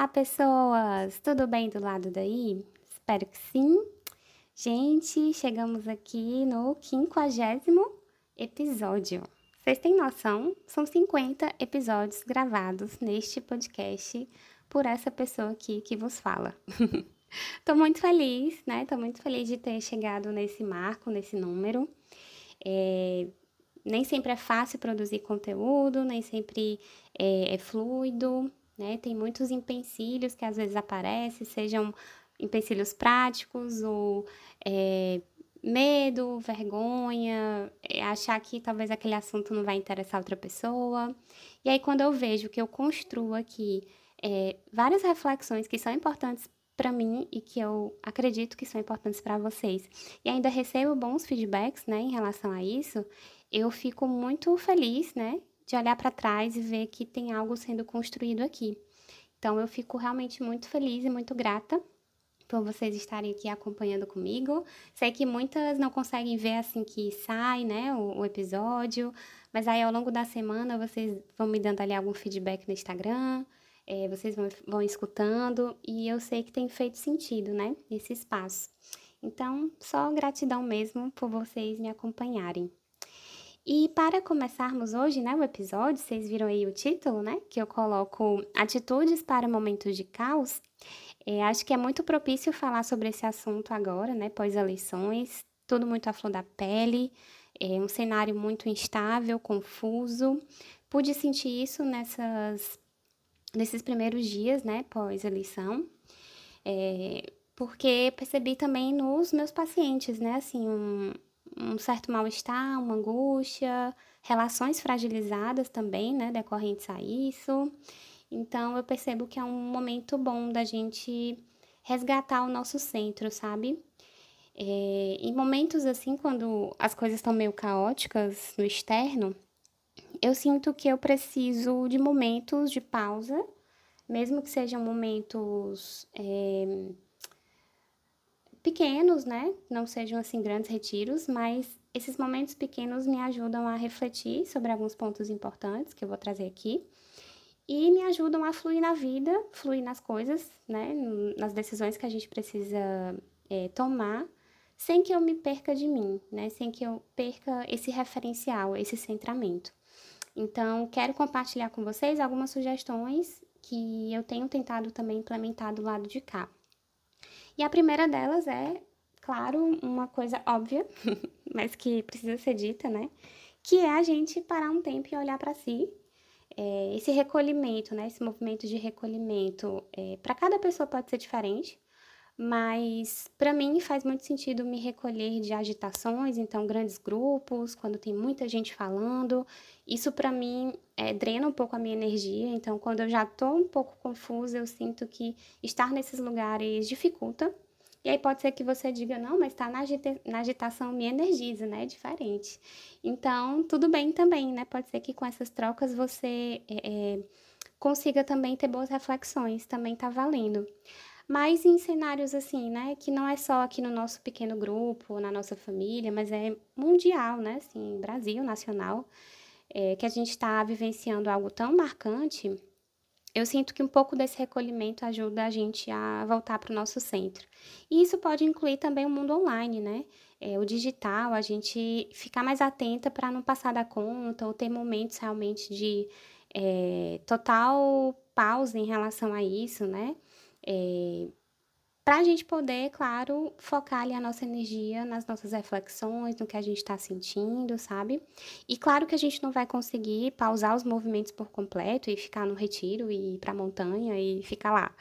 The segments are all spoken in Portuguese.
Olá, pessoas! Tudo bem do lado daí? Espero que sim. Gente, chegamos aqui no quinquagésimo episódio. Vocês têm noção? São 50 episódios gravados neste podcast por essa pessoa aqui que vos fala. Tô muito feliz, né? Tô muito feliz de ter chegado nesse marco, nesse número. É, nem sempre é fácil produzir conteúdo, nem sempre é, é fluido, né? Tem muitos empecilhos que às vezes aparecem, sejam empecilhos práticos ou é, medo, vergonha, é, achar que talvez aquele assunto não vai interessar outra pessoa. E aí, quando eu vejo que eu construo aqui é, várias reflexões que são importantes para mim e que eu acredito que são importantes para vocês, e ainda recebo bons feedbacks, né, em relação a isso, eu fico muito feliz, né, de olhar para trás e ver que tem algo sendo construído aqui. Então eu fico realmente muito feliz e muito grata por vocês estarem aqui acompanhando comigo. Sei que muitas não conseguem ver assim que sai, né, o, o, episódio, mas aí ao longo da semana vocês vão me dando ali algum feedback no Instagram, é, vocês vão, vão escutando e eu sei que tem feito sentido, né, esse espaço. Então, só gratidão mesmo por vocês me acompanharem. E para começarmos hoje, né, o episódio, vocês viram aí o título, né, que eu coloco Atitudes para Momentos de Caos. É, acho que é muito propício falar sobre esse assunto agora, né, pós eleições, tudo muito à flor da pele, é um cenário muito instável, confuso. Pude sentir isso nessas, nesses primeiros dias, né, pós eleição. É, porque percebi também nos meus pacientes, né, assim, um, um certo mal-estar, uma angústia, relações fragilizadas também, né, decorrentes a isso. Então, eu percebo que é um momento bom da gente resgatar o nosso centro, sabe? É, em momentos assim, quando as coisas estão meio caóticas no externo, eu sinto que eu preciso de momentos de pausa, mesmo que sejam momentos. É, pequenos, né? Não sejam assim grandes retiros, mas esses momentos pequenos me ajudam a refletir sobre alguns pontos importantes que eu vou trazer aqui e me ajudam a fluir na vida, fluir nas coisas, né? Nas decisões que a gente precisa é, tomar, sem que eu me perca de mim, né? Sem que eu perca esse referencial, esse centramento. Então, quero compartilhar com vocês algumas sugestões que eu tenho tentado também implementar do lado de cá. E a primeira delas é, claro, uma coisa óbvia, mas que precisa ser dita, né? Que é a gente parar um tempo e olhar para si. É, esse recolhimento, né? Esse movimento de recolhimento, é, para cada pessoa pode ser diferente, mas para mim faz muito sentido me recolher de agitações, então grandes grupos, quando tem muita gente falando, isso para mim é, drena um pouco a minha energia, então quando eu já estou um pouco confusa, eu sinto que estar nesses lugares dificulta. E aí pode ser que você diga, não, mas estar tá na, agita na agitação me energiza, né? É diferente. Então, tudo bem também, né? Pode ser que com essas trocas você é, é, consiga também ter boas reflexões, também tá valendo mas em cenários assim, né, que não é só aqui no nosso pequeno grupo, na nossa família, mas é mundial, né, assim, Brasil, nacional, é, que a gente está vivenciando algo tão marcante, eu sinto que um pouco desse recolhimento ajuda a gente a voltar para o nosso centro. E isso pode incluir também o mundo online, né? É, o digital, a gente ficar mais atenta para não passar da conta ou ter momentos realmente de é, total pausa em relação a isso, né? É, para a gente poder, claro, focar ali a nossa energia nas nossas reflexões, no que a gente está sentindo, sabe? E claro que a gente não vai conseguir pausar os movimentos por completo e ficar no retiro e ir para a montanha e ficar lá,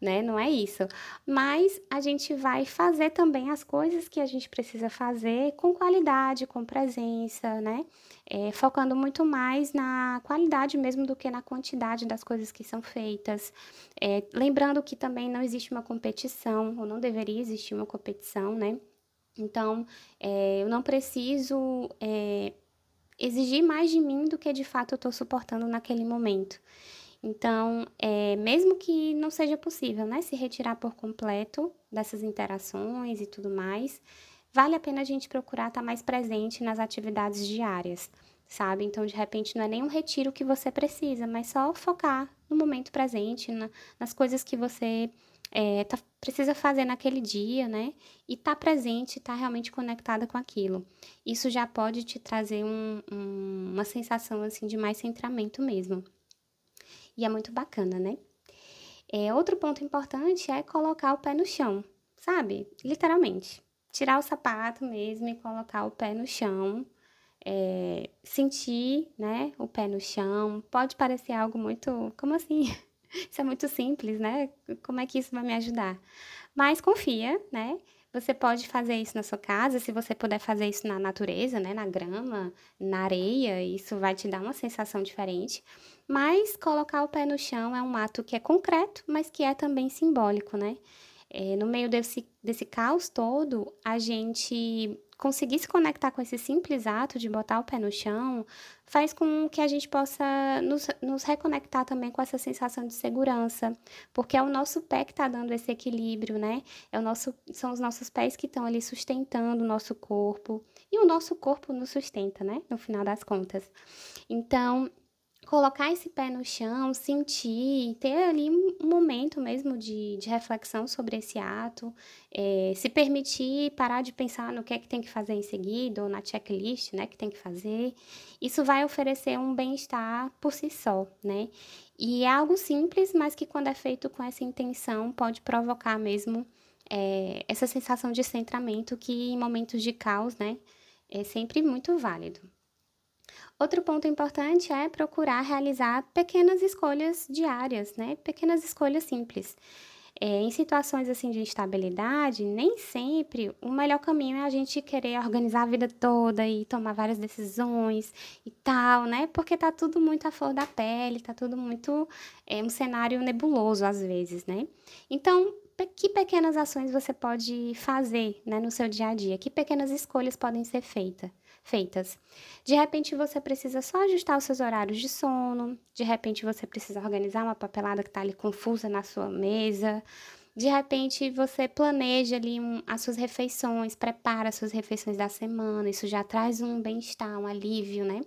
né? Não é isso. Mas a gente vai fazer também as coisas que a gente precisa fazer com qualidade, com presença, né? É, focando muito mais na qualidade mesmo do que na quantidade das coisas que são feitas. É, lembrando que também não existe uma competição ou não deveria existir uma competição, né? Então, é, eu não preciso é, exigir mais de mim do que de fato eu estou suportando naquele momento. Então, é, mesmo que não seja possível, né, se retirar por completo dessas interações e tudo mais, vale a pena a gente procurar estar mais presente nas atividades diárias, sabe? Então, de repente, não é nem um retiro que você precisa, mas só focar no momento presente, na, nas coisas que você é, tá, precisa fazer naquele dia, né? E tá presente, tá realmente conectada com aquilo. Isso já pode te trazer um, um, uma sensação assim de mais centramento mesmo. E é muito bacana, né? É, outro ponto importante é colocar o pé no chão, sabe? Literalmente. Tirar o sapato mesmo e colocar o pé no chão é, sentir, né, o pé no chão. Pode parecer algo muito, como assim? Isso é muito simples, né? Como é que isso vai me ajudar? Mas confia, né? Você pode fazer isso na sua casa, se você puder fazer isso na natureza, né, na grama, na areia, isso vai te dar uma sensação diferente. Mas colocar o pé no chão é um ato que é concreto, mas que é também simbólico, né? É, no meio desse, desse caos todo, a gente conseguir se conectar com esse simples ato de botar o pé no chão faz com que a gente possa nos, nos reconectar também com essa sensação de segurança, porque é o nosso pé que está dando esse equilíbrio, né? É o nosso, são os nossos pés que estão ali sustentando o nosso corpo e o nosso corpo nos sustenta, né? No final das contas. Então, colocar esse pé no chão, sentir, ter ali um momento mesmo de, de reflexão sobre esse ato, é, se permitir parar de pensar no que é que tem que fazer em seguida ou na checklist, né, que tem que fazer, isso vai oferecer um bem-estar por si só, né? E é algo simples, mas que quando é feito com essa intenção pode provocar mesmo é, essa sensação de centramento que em momentos de caos, né, é sempre muito válido. Outro ponto importante é procurar realizar pequenas escolhas diárias, né? Pequenas escolhas simples. É, em situações assim de instabilidade, nem sempre o melhor caminho é a gente querer organizar a vida toda e tomar várias decisões e tal, né? Porque tá tudo muito à flor da pele, tá tudo muito é um cenário nebuloso às vezes, né? Então, que pequenas ações você pode fazer, né, no seu dia a dia? Que pequenas escolhas podem ser feitas? Feitas. De repente você precisa só ajustar os seus horários de sono, de repente você precisa organizar uma papelada que está ali confusa na sua mesa. De repente você planeja ali um, as suas refeições, prepara as suas refeições da semana, isso já traz um bem-estar, um alívio, né?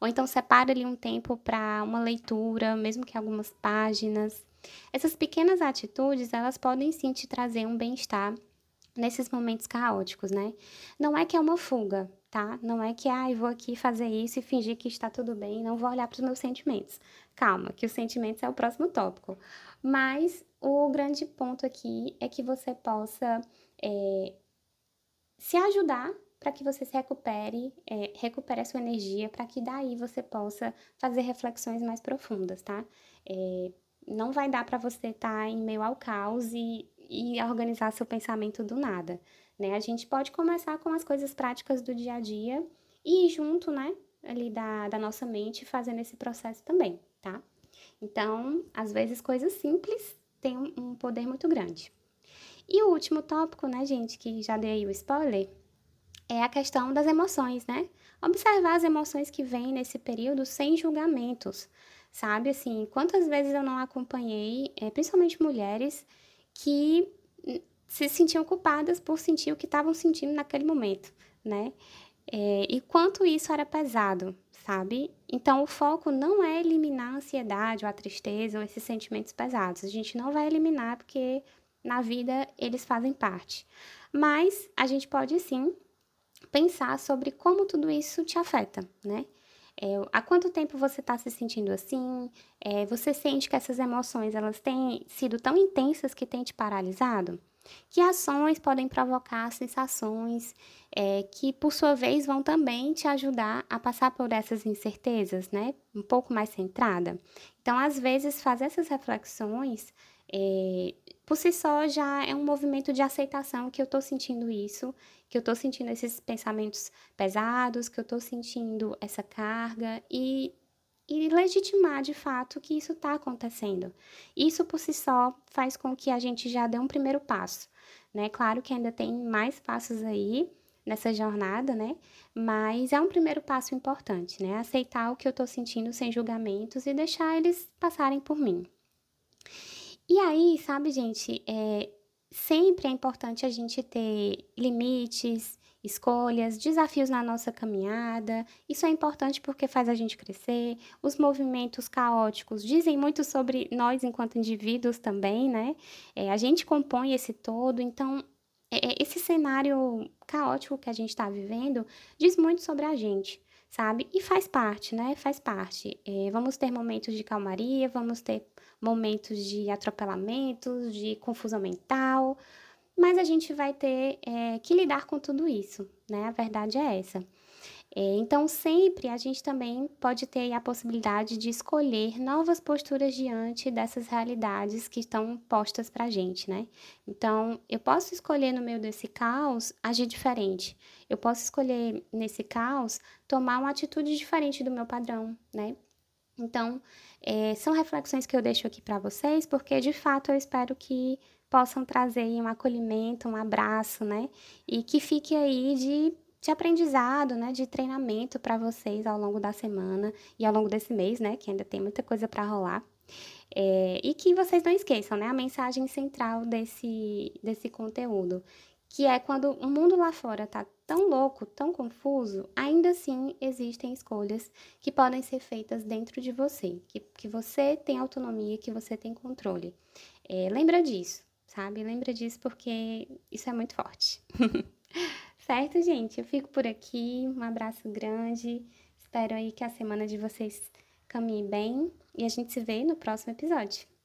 Ou então separa ali um tempo para uma leitura, mesmo que algumas páginas. Essas pequenas atitudes, elas podem sim te trazer um bem-estar nesses momentos caóticos, né? Não é que é uma fuga, tá? Não é que, ah, vou aqui fazer isso e fingir que está tudo bem, não vou olhar para os meus sentimentos. Calma, que os sentimentos é o próximo tópico. Mas o grande ponto aqui é que você possa é, se ajudar para que você se recupere, é, recupere a sua energia, para que daí você possa fazer reflexões mais profundas, tá? É, não vai dar para você estar tá em meio ao caos e, e organizar seu pensamento do nada né? A gente pode começar com as coisas práticas do dia a dia e ir junto, né, ali da, da nossa mente fazendo esse processo também, tá? Então, às vezes, coisas simples têm um, poder muito grande. E o último tópico, né, gente, que já dei o spoiler, é a questão das emoções, né? Observar as emoções que vêm nesse período sem julgamentos, sabe? Assim, quantas vezes eu não acompanhei, é, principalmente mulheres, que se sentiam culpadas por sentir o que estavam sentindo naquele momento, né? É, e quanto isso era pesado, sabe? Então, o foco não é eliminar a ansiedade ou a tristeza ou esses sentimentos pesados. A gente não vai eliminar porque na vida eles fazem parte. Mas a gente pode sim pensar sobre como tudo isso te afeta, né? É, há quanto tempo você está se sentindo assim? É, você sente que essas emoções elas têm sido tão intensas que têm te paralisado? Que ações podem provocar sensações é, que, por sua vez, vão também te ajudar a passar por essas incertezas, né? Um pouco mais centrada. Então, às vezes, fazer essas reflexões é, por si só já é um movimento de aceitação que eu estou sentindo isso, que eu estou sentindo esses pensamentos pesados, que eu estou sentindo essa carga e e legitimar de fato que isso está acontecendo. Isso por si só faz com que a gente já dê um primeiro passo, né? Claro que ainda tem mais passos aí nessa jornada, né? Mas é um primeiro passo importante, né? Aceitar o que eu estou sentindo sem julgamentos e deixar eles passarem por mim. E aí, sabe, gente, é, sempre é importante a gente ter limites escolhas, desafios na nossa caminhada. Isso é importante porque faz a gente crescer. Os movimentos caóticos dizem muito sobre nós enquanto indivíduos também, né? É, a gente compõe esse todo, então é, é esse cenário caótico que a gente está vivendo diz muito sobre a gente sabe? E faz parte, né? Faz parte. É, vamos ter momentos de calmaria, vamos ter momentos de atropelamentos, de confusão mental, mas a gente vai ter é, que lidar com tudo isso, né? A verdade é essa. É, então, sempre a gente também pode ter a possibilidade de escolher novas posturas diante dessas realidades que estão postas para a gente, né? Então, eu posso escolher no meio desse caos agir diferente. Eu posso escolher nesse caos tomar uma atitude diferente do meu padrão, né? Então, é, são reflexões que eu deixo aqui para vocês, porque de fato eu espero que possam trazer um acolhimento, um abraço, né? E que fique aí de, de aprendizado, né? De treinamento para vocês ao longo da semana e ao longo desse mês, né? Que ainda tem muita coisa para rolar. É, e que vocês não esqueçam, né? A mensagem central desse, desse conteúdo, que é quando o mundo lá fora tá tão louco, tão confuso, ainda assim existem escolhas que podem ser feitas dentro de você, que, que você tem autonomia, que você tem controle. É, lembra disso, sabe? Lembra disso porque isso é muito forte. certo, gente? Eu fico por aqui. Um abraço grande. Espero aí que a semana de vocês caminhe bem e a gente se vê no próximo episódio.